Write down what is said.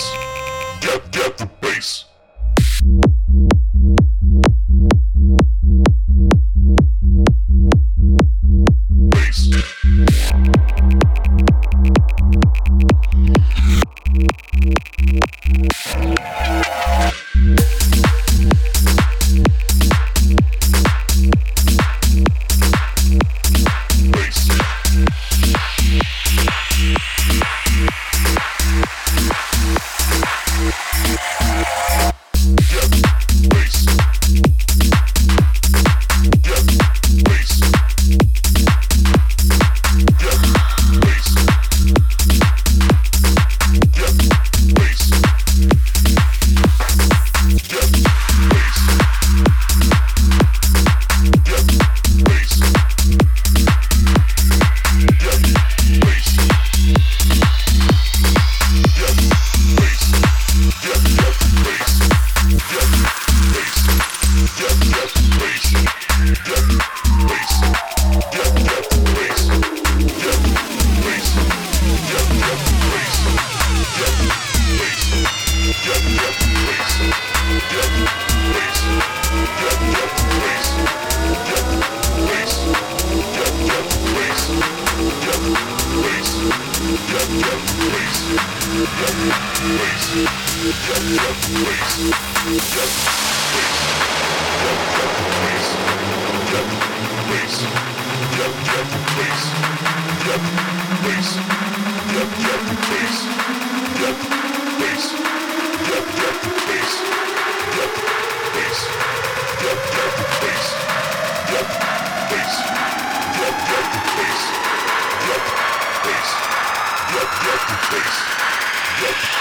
Universe. Get